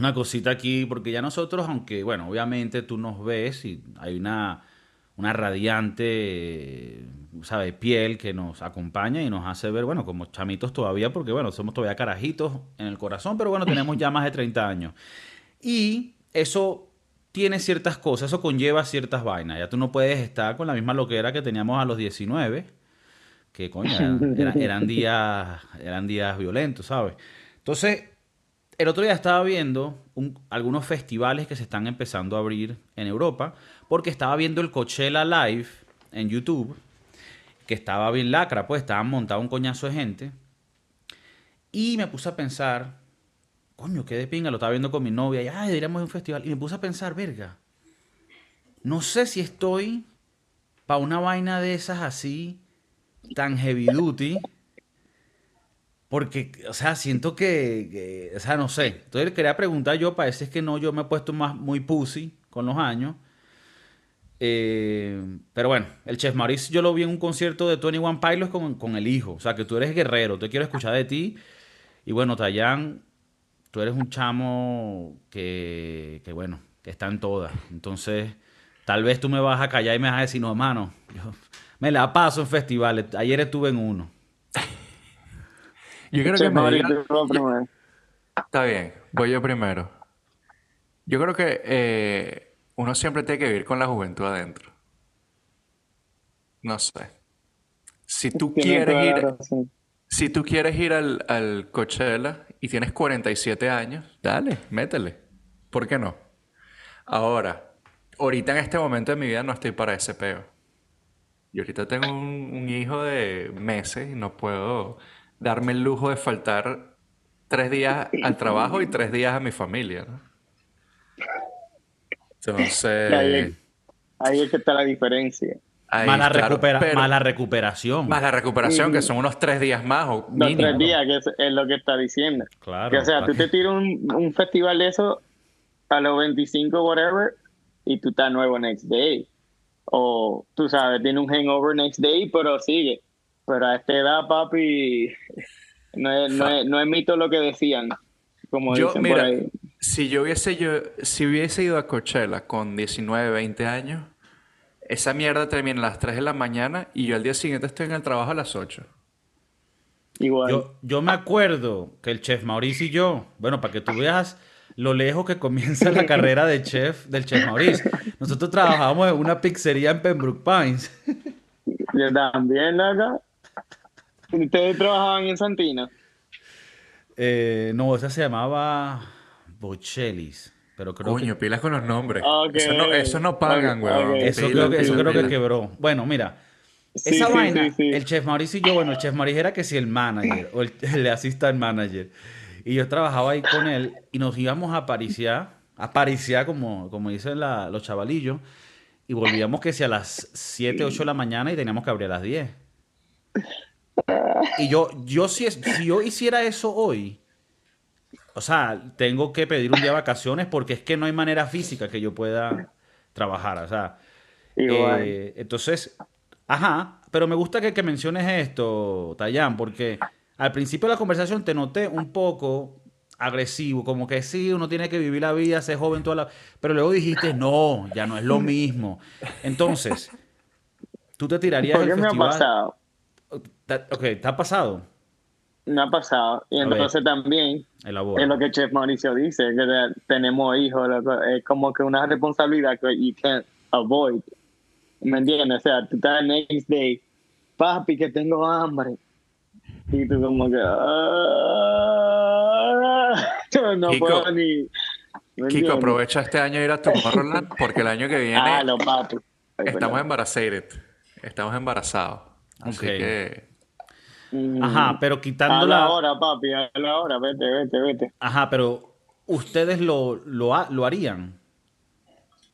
una cosita aquí, porque ya nosotros, aunque, bueno, obviamente tú nos ves y hay una, una radiante, ¿sabes? Piel que nos acompaña y nos hace ver, bueno, como chamitos todavía, porque, bueno, somos todavía carajitos en el corazón, pero bueno, tenemos ya más de 30 años. Y eso tiene ciertas cosas, eso conlleva ciertas vainas. Ya tú no puedes estar con la misma loquera que teníamos a los 19, que coño, eran, eran días, eran días violentos, ¿sabes? Entonces, el otro día estaba viendo algunos festivales que se están empezando a abrir en Europa, porque estaba viendo el Coachella Live en YouTube, que estaba bien lacra, pues estaban montados un coñazo de gente. Y me puse a pensar, coño, qué de pinga, lo estaba viendo con mi novia, y ay, deberíamos a un festival. Y me puse a pensar, verga, no sé si estoy para una vaina de esas así, tan heavy duty porque, o sea, siento que, o sea, no sé. Entonces quería preguntar yo, parece que no, yo me he puesto más muy pussy con los años. Eh, pero bueno, el Chef Maurice yo lo vi en un concierto de Tony One Pilots con, con el hijo. O sea, que tú eres guerrero, te quiero escuchar de ti. Y bueno, Tayan, tú eres un chamo que, que, bueno, que está en todas. Entonces, tal vez tú me vas a callar y me vas a decir, no, hermano, me la paso en festivales. Ayer estuve en uno. Yo creo que me Está bien, voy yo primero. Yo creo que eh, uno siempre tiene que vivir con la juventud adentro. No sé. Si tú quieres ir, si tú quieres ir al, al Coachella y tienes 47 años, dale, métele. ¿Por qué no? Ahora, ahorita en este momento de mi vida no estoy para ese peo. Y ahorita tengo un hijo de meses y no puedo darme el lujo de faltar tres días al trabajo y tres días a mi familia, ¿no? Entonces... Ahí, es que está la diferencia. mala, mala, recuperación. Mala recuperación, que son unos tres días más o Los tres días, que es, lo que está diciendo. Claro. Que, o sea, tú te tiras un, un, festival de eso a los 25, whatever, y tú estás nuevo next day. O, tú sabes, tiene un hangover next day, pero sigue. Pero a esta edad, papi, no es, no mito lo que decían. Como yo, mira, Si yo hubiese, yo, si hubiese ido a Coachella con 19, 20 años, esa mierda termina a las 3 de la mañana y yo al día siguiente estoy en el trabajo a las 8. Igual. Yo, yo me acuerdo que el chef Mauricio y yo, bueno, para que tú veas lo lejos que comienza la carrera de chef del chef Mauricio. Nosotros trabajábamos en una pizzería en Pembroke Pines. Yo también acá. ¿Ustedes trabajaban en Santina? Eh, no, esa se llamaba Bocellis. Pero creo Coño, pilas con los nombres. Eso, no, pagan, weón. Eso, creo, que, eso creo que quebró. Bueno, mira. esa vaina, el chef Mauricio y yo, bueno, el chef Mauricio era que si el manager o el, el assistant manager. Y yo trabajaba ahí con él y nos íbamos a pariciar, a pariciar como, como dicen los chavalillos, y volvíamos que si a las 7, 8 de la mañana y teníamos que abrir a las 10. Y yo, yo si, si yo hiciera eso hoy, o sea, tengo que pedir un día de vacaciones porque es que no hay manera física que yo pueda trabajar. O sea, eh, entonces, ajá, pero me gusta que, que menciones esto, Tayan, porque al principio de la conversación te noté un poco agresivo, como que sí, uno tiene que vivir la vida, ser joven toda la... Pero luego dijiste, no, ya no es lo mismo. Entonces, tú te tirarías ¿Por qué me ha pasado? Ok, ¿te ha pasado? Me ha pasado. Y entonces también es lo que Chef Mauricio dice, que tenemos hijos, es como que una responsabilidad que you can't avoid. ¿Me entiendes? O sea, tú estás el next day, papi, que tengo hambre. Y tú como que... Ah, no puedo ni... Kiko, aprovecha este año ir a Tomorrowland porque el año que viene... Ah, no, papi. estamos embarazados. Estamos embarazados. Así que Ajá, pero quitando la... hora, papi, a la hora, vete, vete, vete. Ajá, pero ustedes lo, lo, lo harían.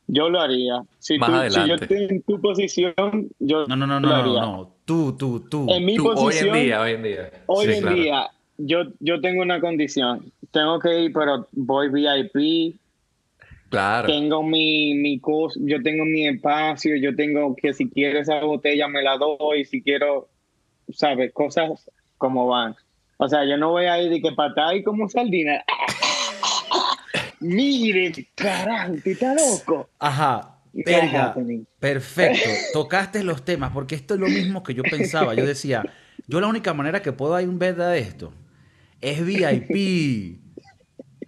Yo lo haría. Si, Más tú, si yo estoy en tu posición, yo no, no, no, no, no, no, tú, tú, tú. En mi posición. Hoy en día, hoy en día. Hoy en día, yo, yo tengo una condición. Tengo que ir, pero voy VIP. Claro. Tengo mi, mi cosa, yo tengo mi espacio, yo tengo que si quiero esa botella me la doy, si quiero ¿sabes? Cosas como van. O sea, yo no voy a ir de que patada y como sardina. mire, carajo, está loco. Ajá. Verga, perfecto. Tocaste los temas, porque esto es lo mismo que yo pensaba. Yo decía, yo la única manera que puedo ir ver de esto es VIP.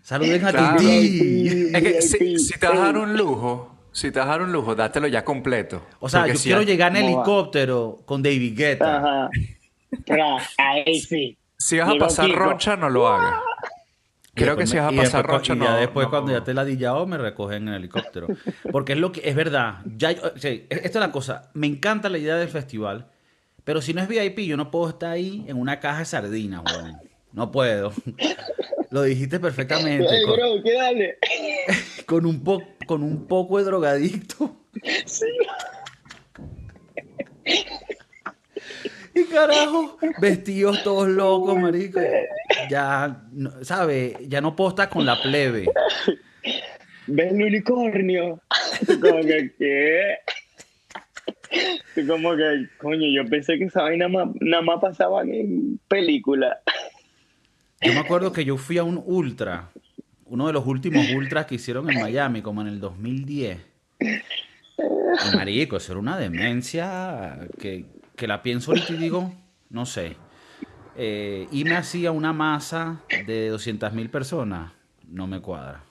Saluden a ti. Es que si, te vas a dar un lujo, si te vas a dar un lujo, dátelo ya completo. O sea, yo quiero llegar en helicóptero con David Guetta. Ajá. ahí sí. Si vas a pasar rocha, no lo hagas. Creo que si vas a pasar rocha, no. Y ya después, cuando ya te la dillado, me recogen en el helicóptero. Porque es lo que es verdad. Ya, esta es la cosa. Me encanta la idea del festival. Pero si no es VIP, yo no puedo estar ahí en una caja de sardinas, güey. No puedo. Lo dijiste perfectamente. con, con, un po, con un poco de drogadicto. Sí. Y carajo, vestidos todos locos, marico. Ya, ¿sabes? Ya no puedo estar con la plebe. ¿Ves el unicornio? Como que, ¿qué? Como que, coño, yo pensé que esa vaina nada más pasaba en películas. Yo me acuerdo que yo fui a un ultra, uno de los últimos ultras que hicieron en Miami, como en el 2010. Y marico, eso era una demencia que, la pienso ahorita y digo, no sé. Eh, y me hacía una masa de 200 mil personas, no me cuadra.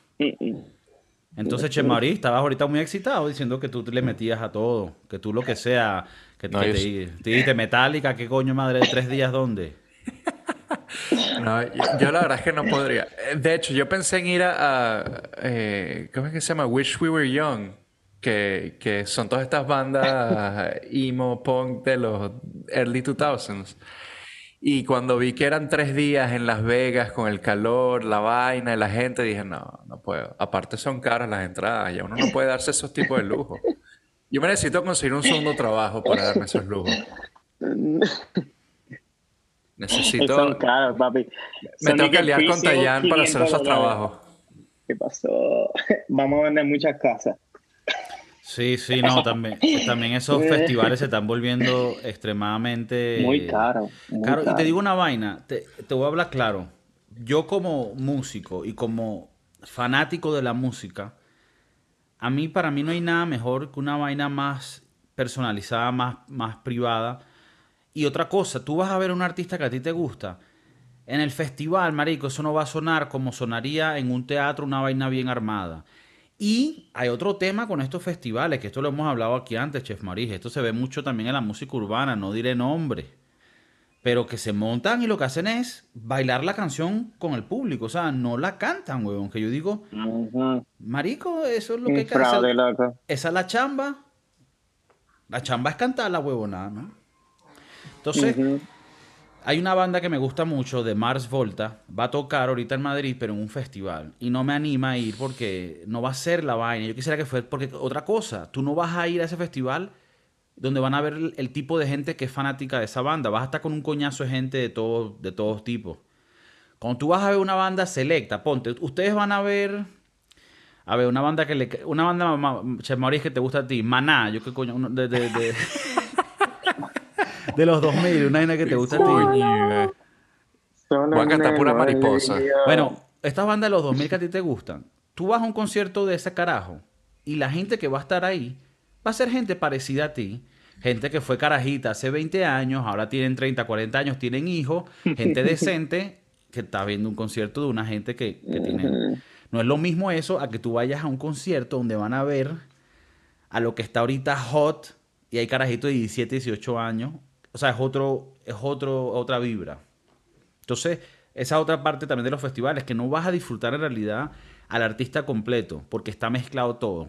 Entonces, Che Marí, estabas ahorita muy excitado diciendo que tú le metías a todo, que tú lo que sea, que, te, te, metálica, ¿qué coño madre de tres días dónde? No, yo, la verdad es que no podría. De hecho, yo pensé en ir a, eh, ¿cómo es que se llama? Wish We Were Young, que, que son todas estas bandas emo punk de los early 2000s. Y cuando vi que eran tres días en Las Vegas con el calor, la vaina y la gente, dije, no, no puedo. Aparte son caras las entradas y uno no puede darse esos tipos de lujos. Yo me necesito conseguir un segundo trabajo para darme esos lujos. Necesito. Son caros, papi. Me tengo que liar con Tayan para hacer esos trabajos. ¿Qué pasó? Vamos a vender muchas casas. Sí, sí, no, también, también esos festivales se están volviendo extremadamente... Muy caros. Caro. Y te digo una vaina, te, te voy a hablar claro. Yo como músico y como fanático de la música, a mí, para mí no hay nada mejor que una vaina más personalizada, más, más privada, y otra cosa, tú vas a ver a un artista que a ti te gusta. En el festival, marico, eso no va a sonar como sonaría en un teatro una vaina bien armada. Y hay otro tema con estos festivales, que esto lo hemos hablado aquí antes, Chef Marije. Esto se ve mucho también en la música urbana, no diré nombre. Pero que se montan y lo que hacen es bailar la canción con el público. O sea, no la cantan, huevón. Que yo digo, marico, eso es lo que hay que hacer. Esa es la chamba. La chamba es cantar la huevonada, ¿no? Entonces, hay una banda que me gusta mucho de Mars Volta. Va a tocar ahorita en Madrid, pero en un festival. Y no me anima a ir porque no va a ser la vaina. Yo quisiera que fuera. Porque otra cosa, tú no vas a ir a ese festival donde van a ver el, tipo de gente que es fanática de esa banda. Vas a estar con un coñazo de gente de, todo, de todos tipos. Cuando tú vas a ver una banda selecta, ponte, ustedes van a ver. A ver, una banda que le. Una banda, Che que te gusta a ti. Maná, yo qué coño. de, de de los 2000, una vaina que te gusta a ti. Voy a cantar pura mariposa. Bueno, estas bandas de los 2000 que a ti te gustan, tú vas a un concierto de ese carajo y la gente que va a estar ahí va a ser gente parecida a ti. Gente que fue carajita hace 20 años, ahora tienen 30, 40 años, tienen hijos, gente decente que está viendo un concierto de una gente que, que tiene... No es lo mismo eso a que tú vayas a un concierto donde van a ver a lo que está ahorita hot y hay carajitos de 17, 18 años o sea, es, otro, es otro, otra vibra. Entonces, esa otra parte también de los festivales, que no vas a disfrutar en realidad al artista completo, porque está mezclado todo.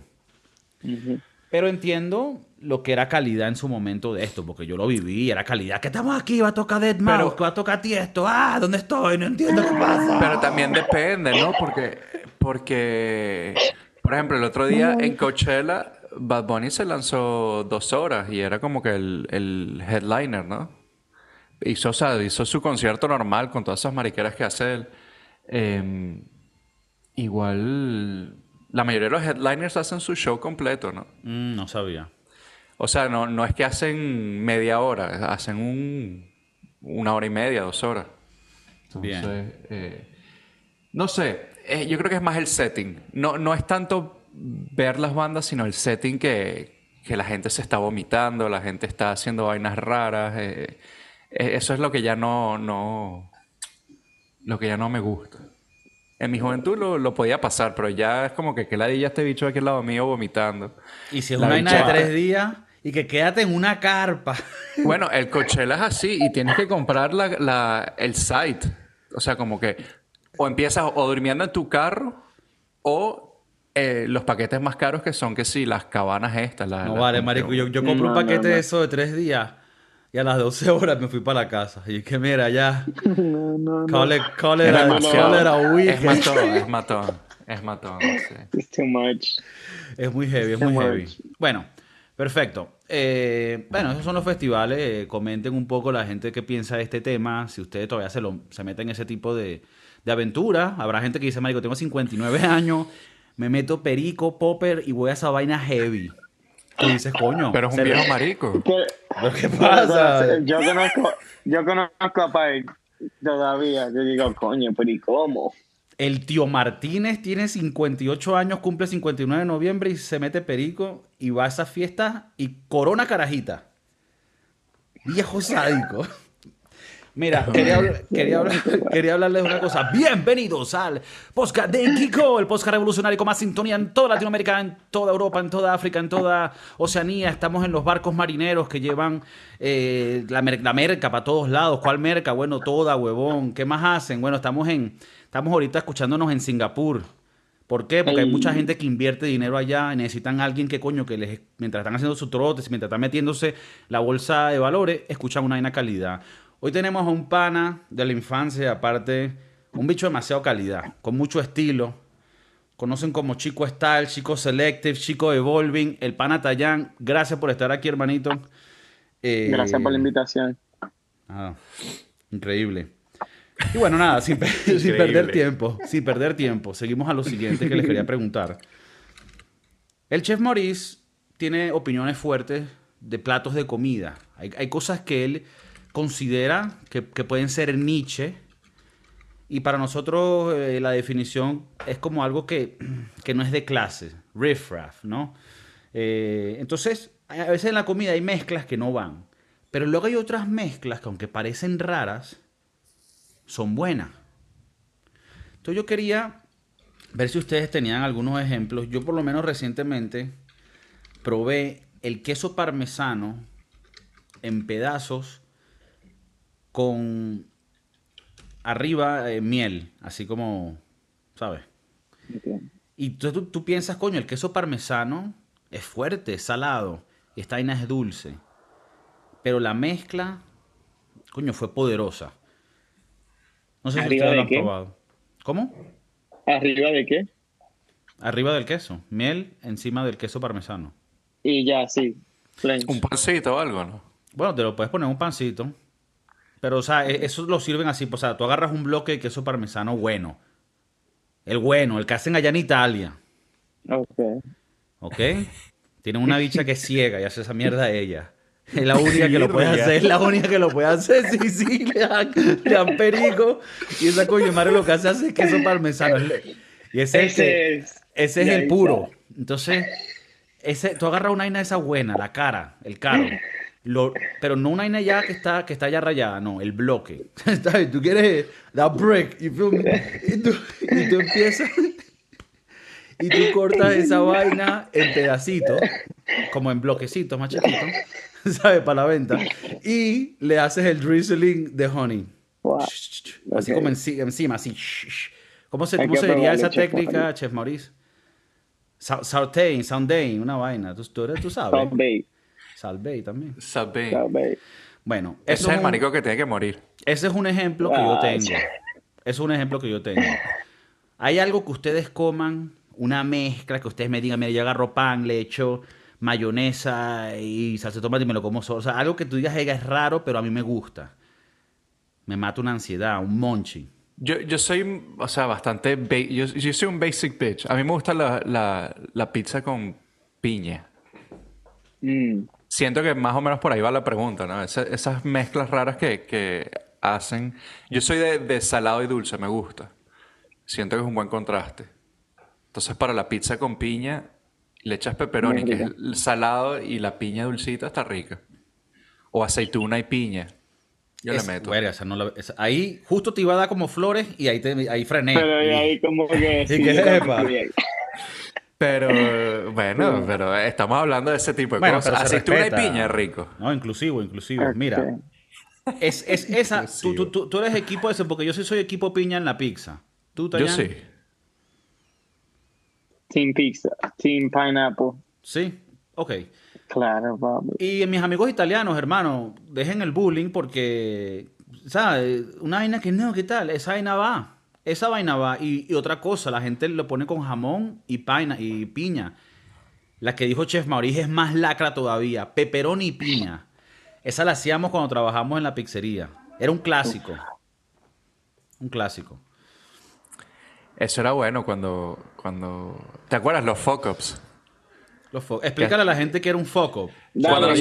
Pero entiendo lo que era calidad en su momento de esto, porque yo lo viví, era calidad. Que estamos aquí, va a tocar Dead Mouse, que va a tocar esto. Ah, ¿dónde estoy? No entiendo qué pasa. Pero también depende, ¿no? Porque, porque por ejemplo, el otro día en Coachella Bad Bunny se lanzó dos horas y era como que el, headliner, ¿no? Hizo, hizo su concierto normal con todas esas mariqueras que hace él. Em, igual, la mayoría de los headliners hacen su show completo, ¿no? Mm, no sabía. O sea, no, no es que hacen media hora, hacen un, una hora y media, dos horas. Entonces, Bien. Eh, no sé, eh, yo creo que es más el setting. No, no es tanto ver las bandas, sino el setting que, que la gente se está vomitando, la gente está haciendo vainas raras. Eh, eh, eso es lo que ya no, no, lo que ya no me gusta. En mi juventud lo, lo podía pasar, pero ya es como que que la ya este bicho aquí al lado mío vomitando. Y si es una vaina de tres días y que quédate en una carpa. Bueno, el Coachella es así y tienes que comprar la, la, el site. O sea, como que o empiezas o durmiendo en tu carro o eh, los paquetes más caros que son que sí, las cabanas estas. no vale, marico. Yo, yo compro un paquete de eso de tres días y a las 12 horas me fui para la casa. Y que mira, ya. No, no, no. Call it, call it, a, Es matón, es matón. Es matón. It's too much. Es muy heavy, es muy heavy. Bueno, perfecto. Eh, bueno, esos son los festivales. Eh, comenten un poco la gente que piensa de este tema. Si ustedes todavía se, lo, se meten en ese tipo de, de aventura. Habrá gente que dice, marico, tengo 59 años, me meto perico, popper y voy a esa vaina heavy. Tú dices, coño. Pero es un viejo marico. ¿Qué, qué pasa? Yo conozco, yo conozco a Pai todavía. Yo digo, coño, pero ¿y cómo? El tío Martínez tiene 58 años, cumple 59 de noviembre y se mete perico y va a esa fiesta y corona carajita. Viejo sádico. Mira, quería, quería, quería, hablarles de una cosa. Bienvenidos al podcast de Kiko, el podcast revolucionario con más sintonía en toda Latinoamérica, en toda Europa, en toda África, en toda Oceanía. Estamos en los barcos marineros que llevan eh, la, merca para todos lados. ¿Cuál merca? Bueno, toda, huevón. ¿Qué más hacen? Bueno, estamos, en, estamos ahorita escuchándonos en Singapur. ¿Por qué? Porque hay mucha gente que invierte dinero allá y necesitan a alguien que coño, que les, mientras están haciendo su trotes, mientras están metiéndose la bolsa de valores, escuchan una vaina calidad. Hoy tenemos a un pana de la infancia, aparte, un bicho demasiado calidad, con mucho estilo. Conocen como Chico Style, Chico Selective, Chico Evolving, el pana Tayán. Gracias por estar aquí, hermanito. Eh, Gracias por la invitación. Ah, increíble. Y bueno, nada, sin, sin, perder tiempo, sin perder tiempo, seguimos a lo siguiente que les quería preguntar. El chef Maurice tiene opiniones fuertes de platos de comida. Hay, hay cosas que él considera que, pueden ser Nietzsche. Y para nosotros eh, la definición es como algo que, no es de clase, riffraff, ¿no? Eh, entonces, a veces en la comida hay mezclas que no van. Pero luego hay otras mezclas que aunque parecen raras, son buenas. Entonces yo quería ver si ustedes tenían algunos ejemplos. Yo por lo menos recientemente probé el queso parmesano en pedazos con arriba eh, miel, así como, ¿sabes? Y tú, tú, piensas, coño, el queso parmesano es fuerte, es salado, y esta vaina es dulce. Pero la mezcla, coño, fue poderosa. No sé si ustedes lo han probado. ¿Cómo? ¿Arriba de qué? Arriba del queso. Miel encima del queso parmesano. Y ya, sí. Un pancito o algo, ¿no? Bueno, te lo puedes poner un pancito. Pero, o sea, e-, eso lo sirven así. Pues, o sea, tú agarras un bloque de queso parmesano bueno. El bueno, el que hacen allá en Italia. Ok. ¿Ok? Tienen una bicha que es ciega y hace esa mierda a ella. Es la única que lo puede hacer, es la única que lo puede hacer. Sí, sí, le dan, le perico. Y esa coño madre lo que hace es queso parmesano. Y ese, es, ese es el puro. Entonces, ese, tú agarras una vaina de esa buena, la cara, el caro pero no una vaina ya que está, que está ya rayada, no, el bloque. tú quieres la break, y tú, y tú empiezas y tú cortas esa vaina en pedacitos, como en bloquecitos más chiquitos, ¿sabes? Para la venta. Y le haces el drizzling de honey. Así como encima, así. ¿Cómo se, cómo se diría esa técnica, Chef Maurice? Sauteing, sounding, una vaina. Tú, tú, tú sabes. Salvey también. Salvey. Bueno, ese es el marico que tiene que morir. Ese es un ejemplo que yo ah, tengo. Es un ejemplo que yo tengo. Hay algo que ustedes coman, una mezcla que ustedes me digan, mira, yo agarro pan, le echo mayonesa y salsa de tomate y me lo como solo. O sea, algo que tú digas, es raro, pero a mí me gusta. Me mata una ansiedad, un monchi. Yo, yo soy, o sea, bastante... Yo, yo, soy un basic bitch. A mí me gusta la, la, la pizza con piña. Mm siento que más o menos por ahí va la pregunta, ¿no? esas mezclas raras que, hacen. Yo soy de, salado y dulce, me gusta. siento que es un buen contraste. Entonces, para la pizza con piña, le echas pepperoni, que es el salado, y la piña dulcita está rica. O aceituna y piña. Yo le meto. ahí justo te iba a dar como flores y ahí, te, ahí frené. Pero ahí como que... Sí, que pero bueno, pero estamos hablando de ese tipo de cosas. Aceituna y piña rico. No, inclusivo, inclusivo. Mira, es, es esa. Tú, tú, tú, eres equipo ese, porque yo sí soy equipo piña en la pizza. ¿Tú, Yo sí. Team Pizza, Team Pineapple. Sí, ok. Claro, vamos. Y mis amigos italianos, hermano, dejen el bullying porque, ¿sabes? Una vaina que no, ¿qué tal? Esa vaina va. Esa vaina va. Y, otra cosa, la gente lo pone con jamón y, paina, y piña. La que dijo Chef Maurice es más lacra todavía. Peperoni y piña. Esa la hacíamos cuando trabajamos en la pizzería. Era un clásico. Un clásico. Eso era bueno cuando, cuando... ¿Te acuerdas los fuck-ups? Los Explícale a la gente que era un foco. Dale,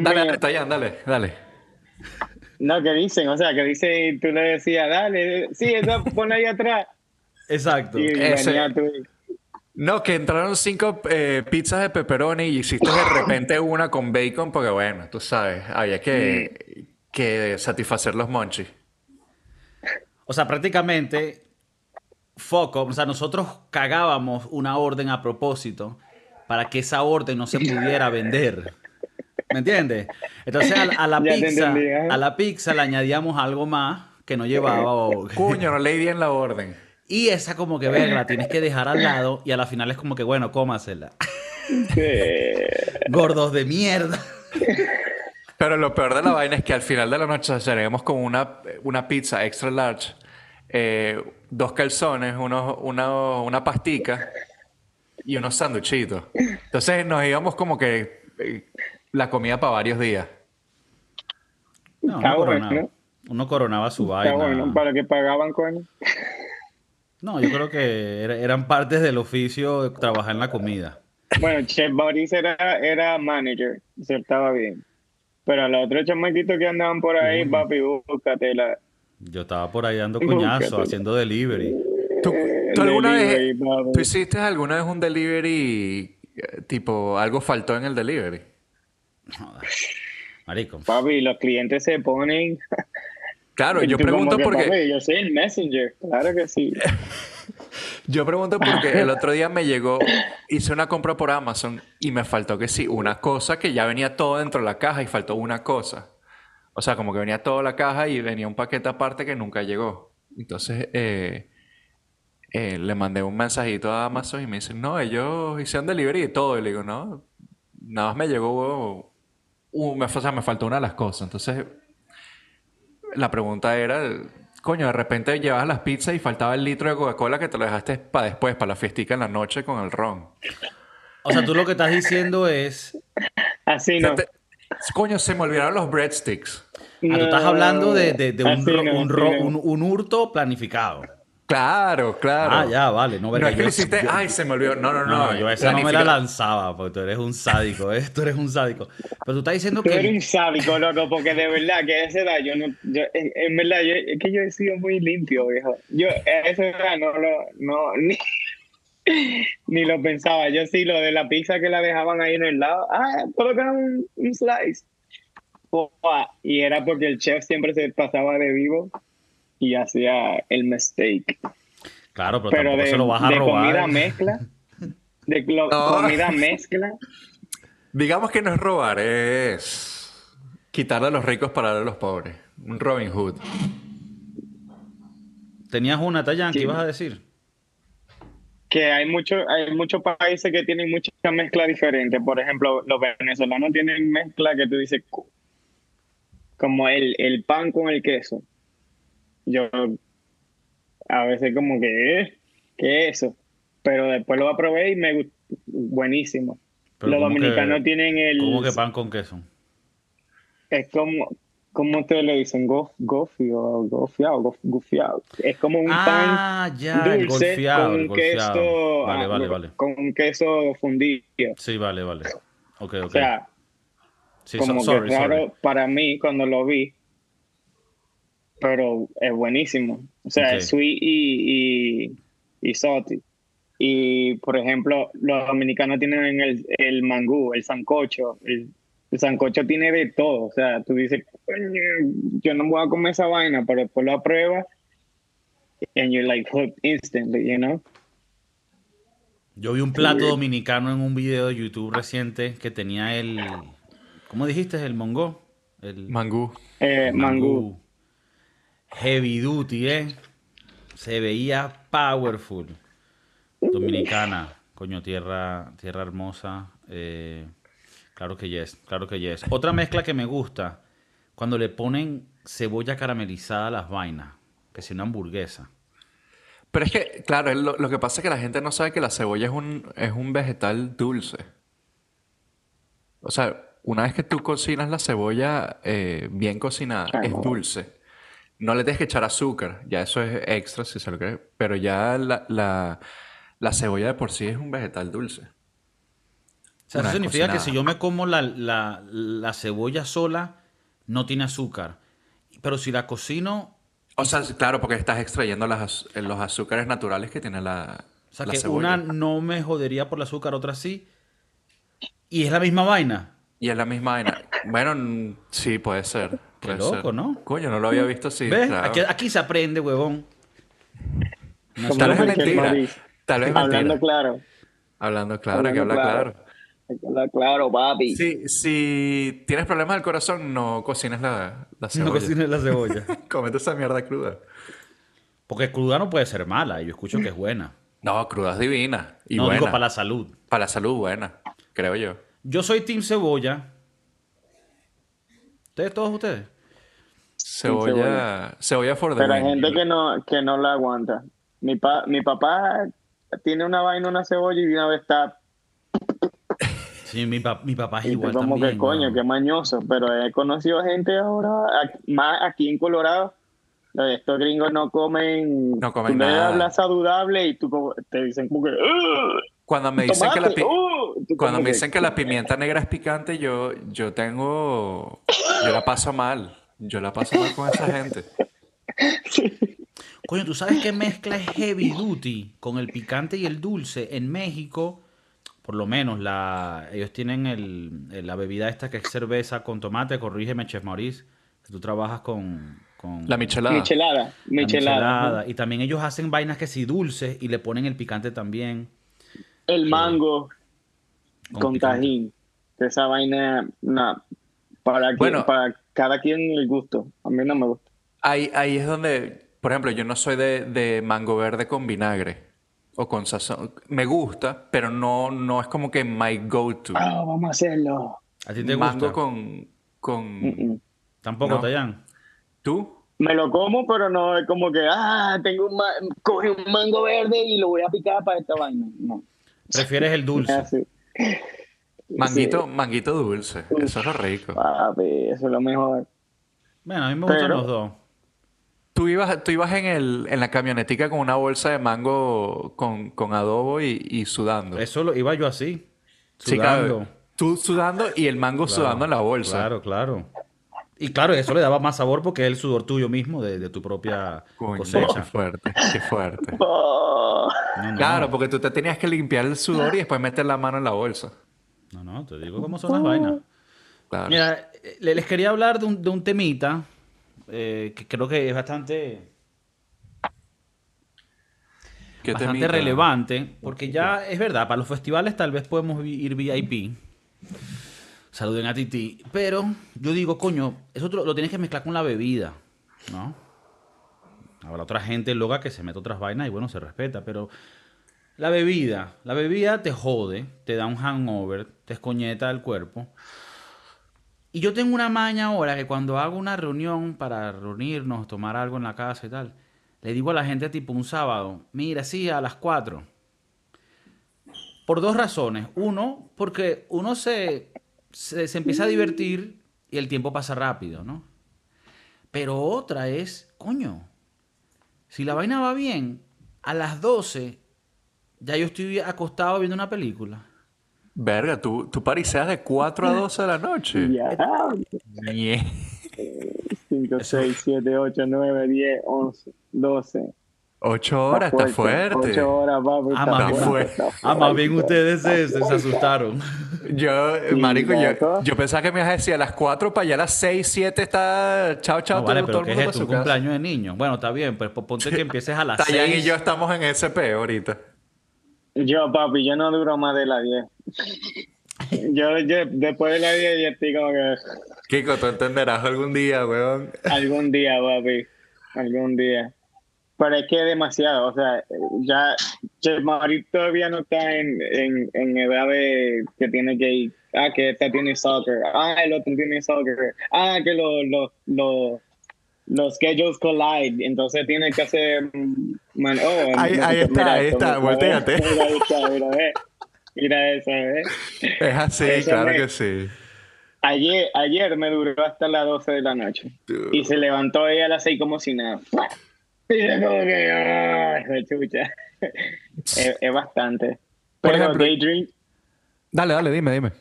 dale, dale, dale. No, que dicen, o sea, que dicen, tú le decías, dale, sí, eso ponle ahí atrás. Exacto. No, que entraron cinco eh, pizzas de pepperoni y hiciste de repente una con bacon porque, bueno, tú sabes, había que, que satisfacer los monchis. O sea, prácticamente, foco, o sea, nosotros cagábamos una orden a propósito para que esa orden no se pudiera vender. ¿Me entiendes? Entonces a, la pizza, ¿eh? a la pizza le añadíamos algo más que no llevaba. Cuño, no leí bien la orden. Y esa como que verla la tienes que dejar al lado y a la final es como que bueno, cómasela. Gordos de mierda. Pero lo peor de la vaina es que al final de la noche haremos como una, una pizza extra large, eh, dos calzones, unos, una, una pastica y unos sanduchitos. Entonces nos íbamos como que eh, la comida para varios días. No, uno, coronaba, uno coronaba su vaina. para que pagaban coño. No, yo creo que eran partes del oficio de trabajar en la comida. Bueno, Chef Boris era, era manager, se estaba bien. Pero a los otros chamaquitos que andaban por ahí, papi, búscate la... Yo estaba por ahí dando coñazo, haciendo delivery. ¿Tú, alguna vez, ¿Tú hiciste alguna vez un delivery eh, tipo algo faltó en el delivery? Marico. Papi, los clientes se ponen. Claro, yo pregunto porque. yo soy el messenger, claro que sí. yo pregunto porque el otro día me llegó, hice una compra por Amazon y me faltó que sí, una cosa que ya venía todo dentro de la caja y faltó una cosa. O sea, como que venía toda la caja y venía un paquete aparte que nunca llegó. Entonces, eh, eh, le mandé un mensajito a Amazon y me dicen, no, ellos hicieron delivery y todo. Y le digo, no, nada más me llegó, me, o sea, me faltó una de las cosas. Entonces, la pregunta era, coño, de repente llevabas las pizzas y faltaba el litro de Coca-Cola que te lo dejaste para después, para la fiestica en la noche con el ron. O sea, tú lo que estás diciendo es... Así no. coño, se me olvidaron los breadsticks. Ah, tú estás hablando de, un, un hurto planificado. Claro, claro. Ah, ya, vale. No, no es que lo hiciste, ay, se me olvidó. No, no, no. yo esa no me la lanzaba, porque tú eres un sádico, ¿eh? Tú eres un sádico. Pero tú estás diciendo que... Tú eres un sádico, loco, porque de verdad que a esa edad yo no... Yo, en, verdad, yo, es que yo he sido muy limpio, viejo. Yo a esa edad no lo... No, ni, ni lo pensaba. Yo sí, lo de la pizza que la dejaban ahí en el lado. Ah, colocan un, un slice. Y era porque el chef siempre se pasaba de vivo y hacía el mistake. Claro, pero, tampoco de, se lo vas a de comida mezcla. De comida mezcla. Digamos que no es robar, es quitarle a los ricos para darle a los pobres. Un Robin Hood. ¿Tenías una, Tayan, ¿qué ibas a decir? Que hay, mucho, hay muchos países que tienen mucha mezcla diferente. Por ejemplo, los venezolanos tienen mezcla que tú dices como el, el pan con el queso yo a veces como que, eh, ¿qué es eso? Pero después lo probé y me gustó, buenísimo. Los dominicanos tienen el... ¿Cómo que pan con queso? Es como, ¿cómo ustedes le dicen? Gof, gofio, gofiado, gofiado. Es como un ah, pan ya, dulce con queso... Vale, ah, vale, vale. Con queso fundido. Sí, vale, vale. Ok, ok. O sea, sí, como que raro para mí cuando lo vi pero es buenísimo. O sea, es sweet y, y, y salty. Y, por ejemplo, los dominicanos tienen el, el mangú, el sancocho. El, sancocho tiene de todo. O sea, tú dices, yo no voy a comer esa vaina, pero después lo pruebas and you're like hooked instantly, you know? Yo vi un plato dominicano en un video de YouTube reciente que tenía el... ¿Cómo dijiste? ¿El mongo? El... Mangú. Eh, mangú. Heavy duty, ¿eh? Se veía powerful. Dominicana, coño, tierra, tierra hermosa. Eh, claro que yes, claro que yes. Otra mezcla que me gusta, cuando le ponen cebolla caramelizada a las vainas, que si una hamburguesa. Pero es que, claro, lo, que pasa es que la gente no sabe que la cebolla es un, es un vegetal dulce. O sea, una vez que tú cocinas la cebolla eh, bien cocinada, es dulce. No le tienes que echar azúcar, ya eso es extra si se lo cree. Pero ya la la cebolla de por sí es un vegetal dulce. O sea, eso significa que si yo me como la, cebolla sola, no tiene azúcar. Pero si la cocino... O sea, claro, porque estás extrayendo las, los azúcares naturales que tiene la, o sea, que una no me jodería por el azúcar, otra sí. Y es la misma vaina. Y es la misma vaina. Bueno, sí, puede ser. Qué loco, ¿no? Coño, no lo había visto así. ¿Ves? Aquí, se aprende, huevón. Tal vez es mentira. Tal vez Hablando claro. Hablando claro, hay que hablar claro. Hay que hablar claro, papi. Si, si tienes problemas del corazón, no cocines la, la cebolla. No cocines la cebolla. Comete esa mierda cruda. Porque cruda no puede ser mala. Yo escucho que es buena. No, cruda es divina. Y no, buena. digo para la salud. Para la salud, buena. Creo yo. Yo soy Team Cebolla. ¿Ustedes, todos ustedes? Cebolla, cebolla, for the Pero hay gente que no, que no la aguanta. Mi, pa, mi papá tiene una vaina, una cebolla y una vez está. Sí, mi, mi papá es igual. Como que coño, qué mañoso. Pero he conocido gente ahora, más aquí en Colorado. Estos gringos no comen. No comen nada. hablas saludable y tú te dicen como que. Cuando me dicen que la cuando me dicen que la pimienta negra es picante, yo, yo tengo. Yo la paso mal. Yo la paso mal con esa gente. Coño, ¿tú sabes qué mezcla es heavy duty con el picante y el dulce? En México, por lo menos, la, ellos tienen el, la bebida esta que es cerveza con tomate, corrígeme, Chef Maurice, que tú trabajas con... con la michelada. Michelada. Michelada. Y también ellos hacen vainas que sí dulces y le ponen el picante también. El eh, mango con, tajín. Esa vaina, para, para cada quien el gusto. A mí no me gusta. Ahí, ahí es donde por ejemplo, yo no soy de, mango verde con vinagre o con sazón. Me gusta, pero no, no es como que my go-to. Ah, vamos a hacerlo. ¿A ti te mango con... con... Tampoco, Tayan. ¿Tú? Me lo como, pero no es como que, ah, tengo un, coge un mango verde y lo voy a picar para esta vaina. No. ¿Prefieres el dulce? Manguito, manguito dulce. Eso es lo rico. Papi, eso es lo mejor. Bueno, a mí me gustan los dos. Tú ibas, tú ibas en, el, en la camionetica con una bolsa de mango con, adobo y, sudando. Eso lo iba yo así. Sudando. Sí, Tú sudando y el mango sudando en la bolsa. Claro, claro. Y claro, eso le daba más sabor porque es el sudor tuyo mismo de, tu propia cosecha. Qué fuerte, qué fuerte. Claro, porque tú te tenías que limpiar el sudor y después meter la mano en la bolsa. No, no, te digo cómo son las vainas. Mira, eh, les quería hablar de un, de un temita eh, que creo que es bastante bastante relevante, porque ya es verdad, para los festivales tal vez podemos ir VIP. Saluden a Titi. Pero yo digo, coño, eso lo, tienes que mezclar con la bebida, ¿no? Habrá otra gente loca que se mete otras vainas y bueno, se respeta, pero la bebida, la bebida te jode, te da un hangover, te escoñeta el cuerpo. Y yo tengo una maña ahora que cuando hago una reunión para reunirnos, tomar algo en la casa y tal, le digo a la gente tipo un sábado, mira, sí, a las 4. Por dos razones. Uno, porque uno se, se, empieza a divertir y el tiempo pasa rápido, ¿no? Pero otra es, coño, si la vaina va bien, a las 12 ya yo estoy acostado viendo una película. Verga, tú, tú pariseas de 4 a 12 de la noche. 5, 6, 7, 8, 9, 10, 11, 12. Ocho horas, está fuerte. Ocho horas, papi. Ah, más, bien, ah, más bien ustedes se, se, asustaron. Yo, marico, yo, yo, pensaba que me ibas a decir a las 4 para allá a las 6, 7 está... Chao, chao, no, vale, todo, pero todo el mundo es tu cumpleaños de niño. Bueno, está bien, pues, ponte que empieces a las Tayan 6. y yo estamos en SP ahorita. Yo, papi, yo no duro más de las 10. yo, yo, después de las 10 ya estoy como que... Kiko, tú entenderás algún día, weón. Algún día, papi. Algún día. Pero es que es demasiado, o sea, ya Jeff todavía no está en, en, en, edad de que tiene que ir, ah, que esta tiene soccer, ah, el otro tiene soccer, ah, que los lo, lo, los schedules collide, entonces tiene que hacer, man, oh, ahí, ahí está, ahí está, volteate. Mira, mira, mira, mira eso, ¿eh? Es así, claro que sí. Ayer, ayer me duró hasta las 12 de la noche. Y se levantó ella a las 6 como si nada. Y como que, ay, chucha. es, es, bastante. Por Pero ejemplo, Daydream. Dale, dale, dime, dime.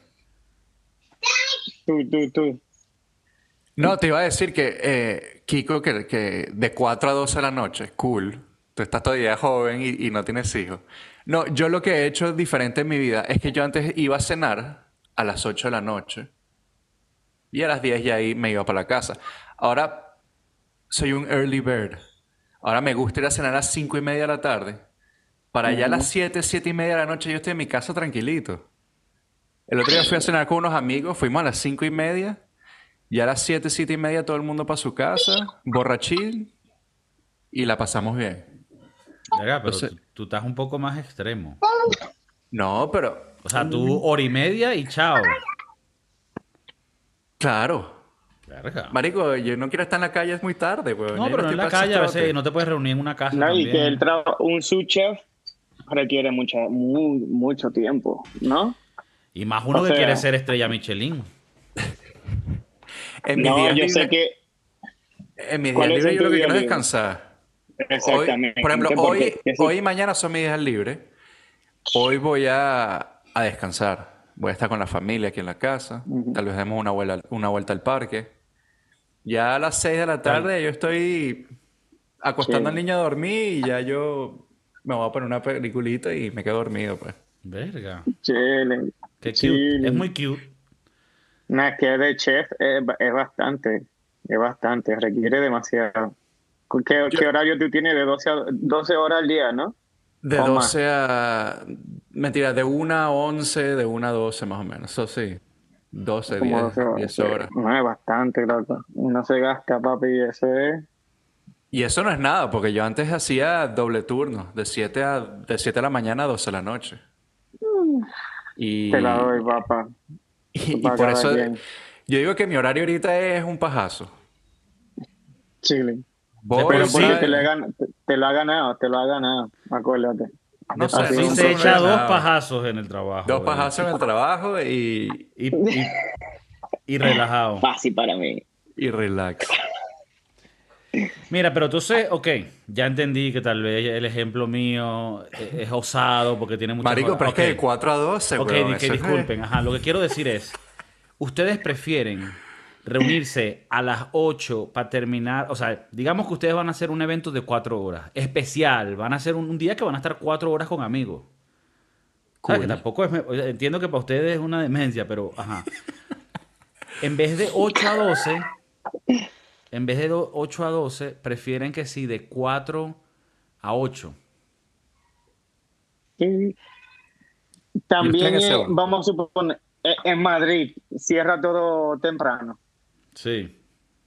Tú, tú, tú. No, te iba a decir que, eh, Kiko, que, que, de 4 a 12 de la noche, cool. Tú estás todavía joven y, y, no tienes hijos. No, yo lo que he hecho diferente en mi vida es que yo antes iba a cenar a las 8 de la noche y a las 10 ya ahí me iba para la casa. Ahora soy un early bird. Ahora me gusta ir a cenar a las 5 y media de la tarde. Para allá a las 7, 7 y media de la noche yo estoy en mi casa tranquilito. El otro día fui a cenar con unos amigos, fuimos a las 5 y media. Y a las 7, 7 y media todo el mundo para su casa, borrachín. Y la pasamos bien. Venga, pero tú, estás un poco más extremo. No, pero... O sea, tú hora y media y chao. Claro. Marico, yo no quiero estar en la calle, es muy tarde, weón. No, pero no en la calle a veces no te puedes reunir en una casa. No, y que el un sous chef requiere mucho, mucho tiempo, ¿no? Y más uno que quiere ser estrella Michelin. En mi no, yo sé que. En mi día libre yo lo que quiero es descansar. Exactamente. por ejemplo, hoy, hoy y mañana son mis días libres. Hoy voy a, a descansar voy a estar con la familia aquí en la casa, tal vez demos una vuelta, una vuelta al parque. Ya a las 6 de la tarde yo estoy acostando al niño a dormir y ya yo me voy a poner una peliculita y me quedo dormido, pues. Verga. Chile. Qué cute. Es muy cute. Nada, que de chef es, bastante, es bastante, requiere demasiado. ¿Qué, ¿Qué, horario tú tienes? De 12, a, 12 horas al día, ¿no? De 12 a. Mentira, de 1 a 11, de 1 a 12 más o menos. Eso sí. 12, 10, 10 horas. No es bastante, loco. Uno se gasta, papi, eso es. Y eso no es nada, porque yo antes hacía doble turno, de 7 a, de 7 de la mañana a 12 de la noche. Y, Te la doy, papá. Y, por eso yo digo que mi horario ahorita es un pajazo. Chile. Pero sí, te, lo ha ganado, te lo ha ganado, acuérdate. No sé, se echa dos pajazos en el trabajo. Dos pajazos en el trabajo y... Y, y, relajado. Fácil para mí. Y relax. Mira, pero entonces, ok, ya entendí que tal vez el ejemplo mío es, osado porque tiene mucho... Marico, pero es que de 4 a 12, Ok, que disculpen, ajá, lo que quiero decir es, ustedes prefieren reunirse a las 8 para terminar, o sea, digamos que ustedes van a hacer un evento de 4 horas, especial, van a hacer un, día que van a estar 4 horas con amigos. que tampoco es, entiendo que para ustedes es una demencia, pero ajá. En vez de 8 a 12, en vez de 8 a 12, prefieren que sí, de 4 a 8. También vamos a suponer, eh, en Madrid cierra todo temprano. Sí.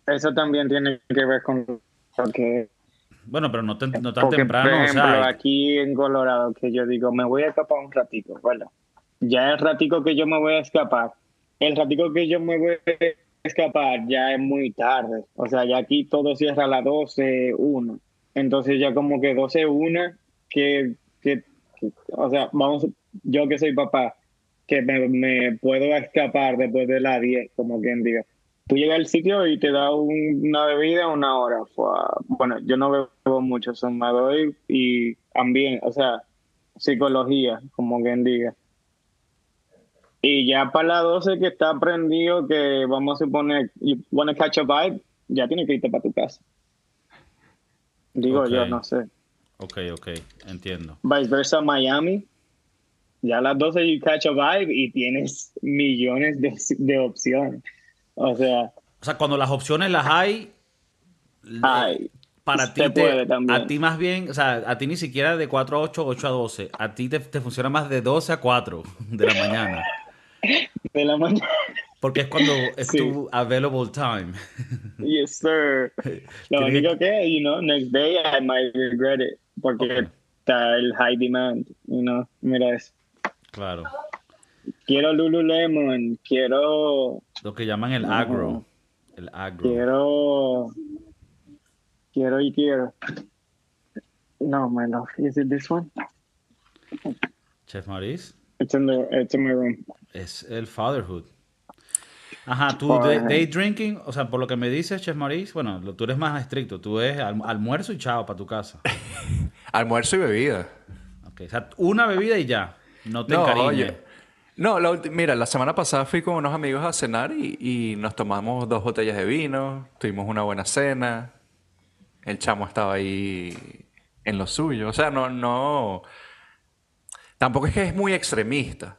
Eso también tiene que ver con lo que... Bueno, pero no, tan temprano. Por ejemplo, aquí en Colorado, que yo digo, me voy a escapar un ratico. Bueno, ya el ratico que yo me voy a escapar, el ratico que yo me voy a escapar ya es muy tarde. O sea, ya aquí todo cierra a las 12, 1. Entonces ya como que 12, 1, que, que, o sea, vamos, yo que soy papá, que me, puedo escapar después de las 10, como quien diga tú llegas al sitio y te da una bebida una hora. bueno, yo no bebo mucho, son me doy y también, o sea, psicología, como quien diga. Y ya para la 12 que está aprendido que vamos a suponer, you wanna catch a vibe, ya tienes que irte para tu casa. Digo yo, no sé. Ok, ok, entiendo. Vice versa Miami, ya a las 12 you catch a vibe y tienes millones de, de opciones. O sea... O sea, cuando las opciones las hay, hay para ti, te, a ti más bien, o sea, a ti ni siquiera de 4 a 8, 8 a 12. A ti te, te funciona más de 12 a 4 de la mañana. De la mañana. Porque es cuando es tu available time. Yes, sir. Lo único que, you know, next day I might regret it. Porque está el high demand, you know. Mira eso. Claro. Quiero Lululemon, quiero... Lo que llaman el agro. El agro. Quiero Quiero y quiero. No, my love. Is it this one? Chef Maurice. It's in, the, it's in my room. Es el fatherhood. Ajá, tú day, drinking, o sea, por lo que me dices, Chef Maurice, bueno, tú eres más estricto. Tú es almuerzo y chao para tu casa. almuerzo y bebida. Ok, o sea, una bebida y ya. No te no, No, mira, la semana pasada fui con unos amigos a cenar y, y, nos tomamos dos botellas de vino, tuvimos una buena cena, el chamo estaba ahí en lo suyo. O sea, no, no. Tampoco es que es muy extremista.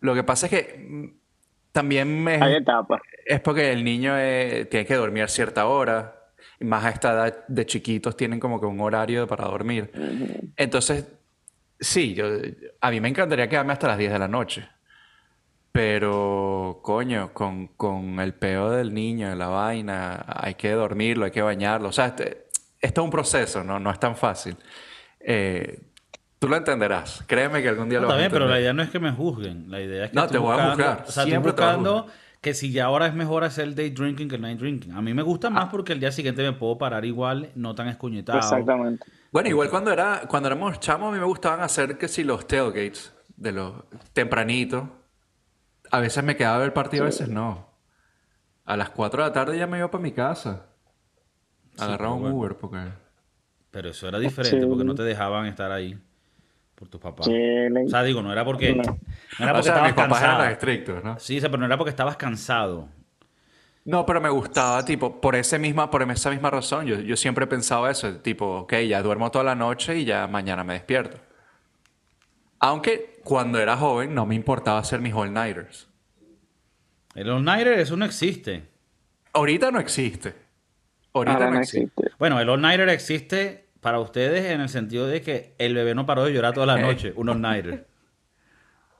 Lo que pasa es que mm, también me, es porque el niño eh, tiene que dormir a cierta hora. Y más a esta edad de chiquitos tienen como que un horario para dormir. Entonces, sí, yo, a mí me encantaría quedarme hasta las 10 de la noche. Pero, coño, con, con el peo del niño, la vaina, hay que dormirlo, hay que bañarlo. O sea, este, esto es un proceso, ¿no? No es tan fácil. Eh, tú lo entenderás. Créeme que algún día lo vas a entender. pero la idea no es que me juzguen. La idea es que No, te voy a juzgar. O sea, Siempre estoy buscando que si ya ahora es mejor hacer el day drinking que el night drinking. A mí me gusta más ah. porque el día siguiente me puedo parar igual, no tan escuñetado. Exactamente. Bueno, igual cuando era cuando éramos chamos, a mí me gustaban hacer que si los tailgates de los tempranitos a veces me quedaba ver el partido, a veces no. A las 4 de la tarde ya me iba para mi casa. Agarraba un Uber porque... Pero eso era diferente porque no te dejaban estar ahí por tus papás. O sea, digo, no era porque... No, era porque o sea, mis papás eran estrictos, ¿no? Sí, pero no era porque estabas cansado. No, pero me gustaba, tipo, por, ese misma, por esa misma razón. Yo, yo siempre pensaba eso, tipo, ok, ya duermo toda la noche y ya mañana me despierto. Aunque cuando era joven no me importaba hacer mis all-nighters. El all-nighter, eso no existe. Ahorita no existe. Ahorita no, existe. Bueno, el all-nighter existe para ustedes en el sentido de que el bebé no paró de llorar toda la eh. noche. Un all-nighter.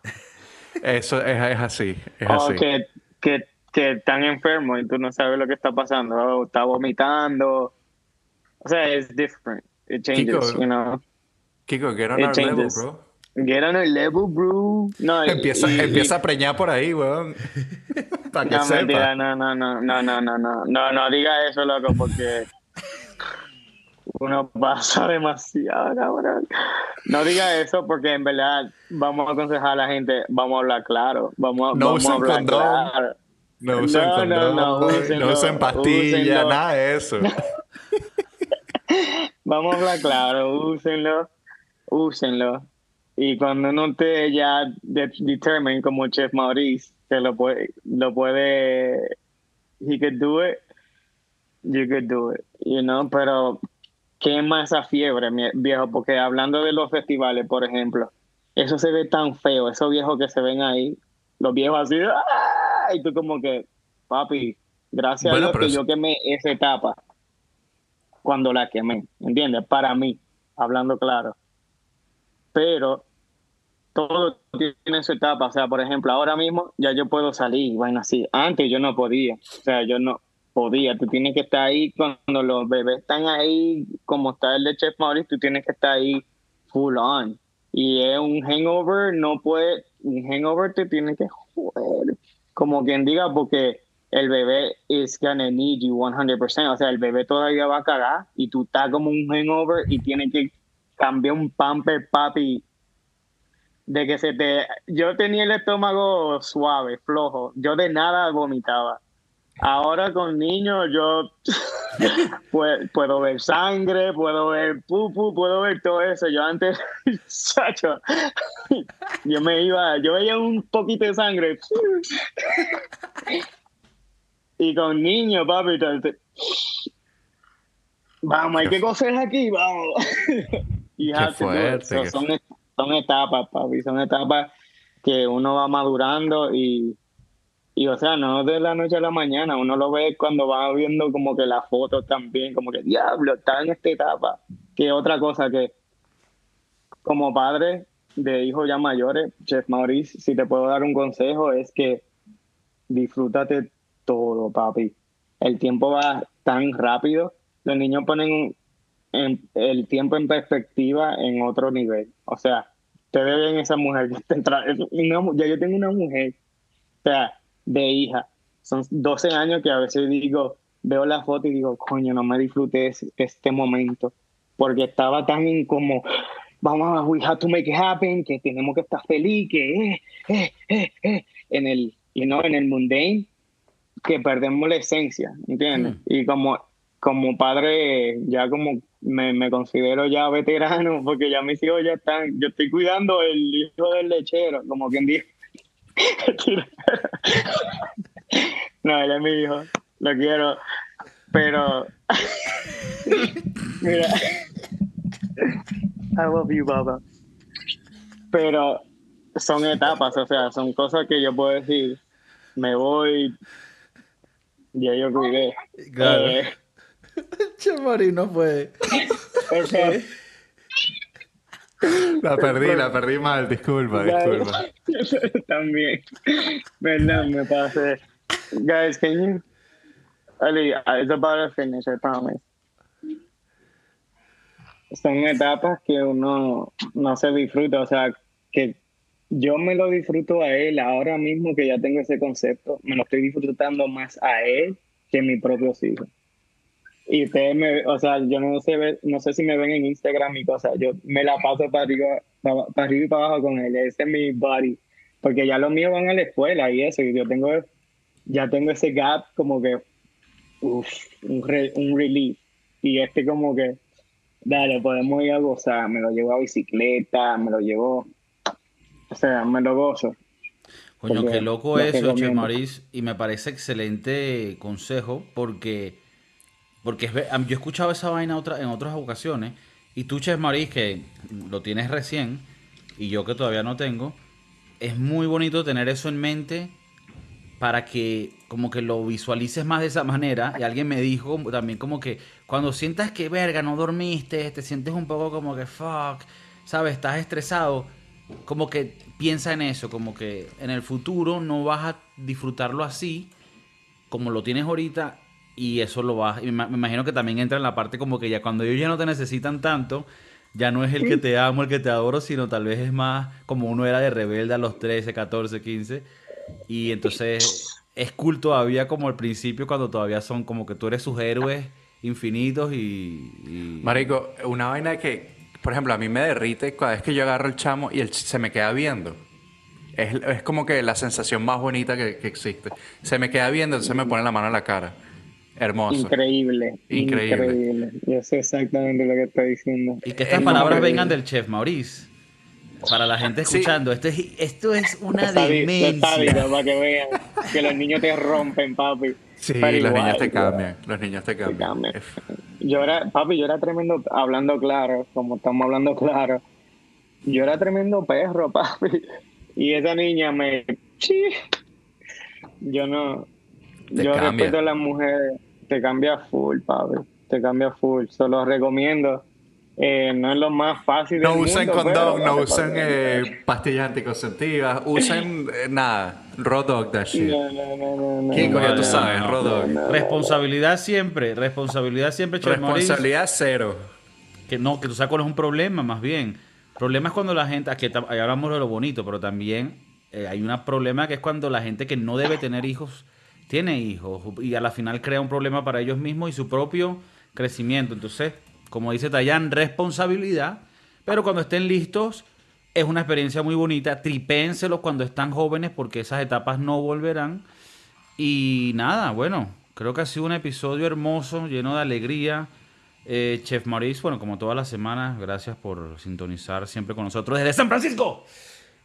Eso es, así. Es oh, Que, que, que están enfermos y tú no sabes lo que está pasando. está vomitando. O sea, es different. It changes, Kiko, you know. Kiko, get on our level, bro. Get on el level, bro. No, empieza, empieza a preñar por ahí, weón. Para que no, sepa. no, no, no, no, no, no, no, no, no diga eso, loco, porque uno pasa demasiado, cabrón. No diga eso porque en verdad vamos a aconsejar a la gente, vamos a hablar claro, vamos, no vamos a hablar condón. claro. No usen no, condón, no, no, no usen pastillas, nada de eso. vamos a hablar claro, úsenlo, úsenlo y cuando uno te ya determine como Chef Maurice que lo puede, lo puede, he could do it, you could do it, you know, pero quema esa fiebre, viejo, porque hablando de los festivales, por ejemplo, eso se ve tan feo, esos viejos que se ven ahí, los viejos así, ¡ah! y tú como que, papi, gracias a Dios que yo quemé esa etapa cuando la quemé, ¿entiendes? Para mí, hablando claro. Pero todo tiene su etapa. O sea, por ejemplo, ahora mismo ya yo puedo salir, bueno, así. Antes yo no podía. O sea, yo no podía. Tú tienes que estar ahí cuando los bebés están ahí, como está el de Chef Maurice, tú tienes que estar ahí full on. Y es un hangover, no puede, un hangover te tiene que joder. Como quien diga, porque el bebé is gonna need you 100%. O sea, el bebé todavía va a cagar y tú estás como un hangover y tienes que cambiar un pamper papi de que se te... Yo tenía el estómago suave, flojo, yo de nada vomitaba. Ahora con niños yo puedo, ver sangre, puedo ver pupu, puedo ver todo eso. Yo antes, chacho, yo me iba, yo veía un poquito de sangre. y con niños, papi, vamos, hay que coser aquí, vamos. y son, son etapas, papi, son etapas que uno va madurando y, y, o sea, no de la noche a la mañana, uno lo ve cuando va viendo como que las fotos también, como que diablo, está en esta etapa. Que otra cosa que, como padre de hijos ya mayores, Chef Maurice, si te puedo dar un consejo, es que disfrútate todo, papi. El tiempo va tan rápido, los niños ponen el tiempo en perspectiva en otro nivel. O sea, ustedes ven esa mujer ya yo tengo una mujer, o sea, de hija, son 12 años que a veces digo, veo la foto y digo, coño, no me disfruté este momento, porque estaba tan como, vamos, a, we have to make it happen, que tenemos que estar feliz, que eh, eh, eh, eh, en el, you know, en el mundane, que perdemos la esencia, ¿entiendes? Mm. Y como, como padre, ya como me, considero ya veterano, porque ya mis hijos ya están, yo estoy cuidando el hijo del lechero, como quien dice. No, ella es mi hijo, lo quiero, pero mira, I love you, Baba. Pero son etapas, o sea, son cosas que yo puedo decir, me voy, ya yo cuidé. Claro. Eh, Chamari no puede. La perdí, la perdí mal, disculpa, disculpa. También. Verdad, me pasé. Guys, can you? Ali, it's about to finish, I promise. Son etapas que uno no se disfruta, o sea, que yo me lo disfruto a él ahora mismo que ya tengo ese concepto, me lo estoy disfrutando más a él que a mis propios hijos y ustedes me, o sea, yo no sé, no sé si me ven en Instagram y cosas, yo me la paso para arriba, para, arriba y para abajo con él, ese es mi body, porque ya los míos van a la escuela y eso, y yo tengo, ya tengo ese gap como que, uff, un, un relief, y este como que, dale, podemos ir a gozar, me lo llevo a bicicleta, me lo llevo, o sea, me lo gozo. Coño, qué loco eso, Che Maris, y me parece excelente consejo, porque porque yo he escuchado esa vaina otra, en otras ocasiones. Y tú, Chef Maris, que lo tienes recién, y yo que todavía no tengo, es muy bonito tener eso en mente para que como que lo visualices más de esa manera. Y alguien me dijo también como que cuando sientas que verga, no dormiste, te sientes un poco como que fuck, sabes, estás estresado, como que piensa en eso, como que en el futuro no vas a disfrutarlo así como lo tienes ahorita y eso lo va, me, imagino que también entra en la parte como que ya cuando ellos ya no te necesitan tanto, ya no es el que te amo, el que te adoro, sino tal vez es más como uno era de rebelde a los 13, 14, 15. Y entonces es cool todavía como al principio cuando todavía son como que tú eres sus héroes infinitos y... Marico, una vaina que, por ejemplo, a mí me derrite cada vez que yo agarro el chamo y él se me queda viendo. Es, es como que la sensación más bonita que, que existe. Se me queda viendo, entonces me pone la mano en la cara. Hermoso. Increíble. Increíble. Yo sé exactamente lo que está diciendo. Y que estas palabras vengan del chef Maurice. Para la gente escuchando, esto es, esto es una demencia. para que vean que los niños te rompen, papi. Sí, los niños te cambian. Los niños te cambian. Yo era, papi, yo era tremendo, hablando claro, como estamos hablando claro. Yo era tremendo perro, papi. Y esa niña me. Yo no. yo respeto a las mujeres te cambia full, Pablo. Te cambia full. Solo recomiendo. Eh, no es lo más fácil. No usen condón, no usen eh, pastillas anticonceptivas, usen eh, nada. Raw dog that shit. No, no, no, Kiko, ya tú sabes, raw dog. Responsabilidad siempre, responsabilidad siempre, Responsabilidad cero. Que no, que tú sabes cuál es un problema, más bien. Problema es cuando la gente, aquí hablamos de lo bonito, pero también hay un problema que es cuando la gente que no debe tener hijos tiene hijos y a la final crea un problema para ellos mismos y su propio crecimiento. Entonces, como dice Tayan, responsabilidad, pero cuando estén listos es una experiencia muy bonita. Tripénselos cuando están jóvenes porque esas etapas no volverán. Y nada, bueno, creo que ha sido un episodio hermoso, lleno de alegría. Eh, Chef Maurice, bueno, como todas las semanas, gracias por sintonizar siempre con nosotros desde San Francisco.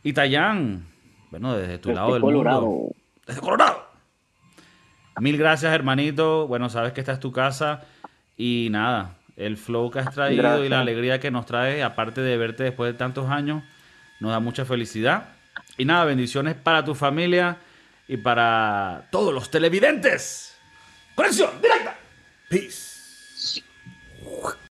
Y Tayán, bueno, desde tu lado del mundo. Desde Colorado. Mil gracias, hermanito. Bueno, sabes que esta es tu casa. Y nada, el flow que has traído y la alegría que nos traes, aparte de verte después de tantos años, nos da mucha felicidad. Y nada, bendiciones para tu familia y para todos los televidentes. Conexión directa. Peace.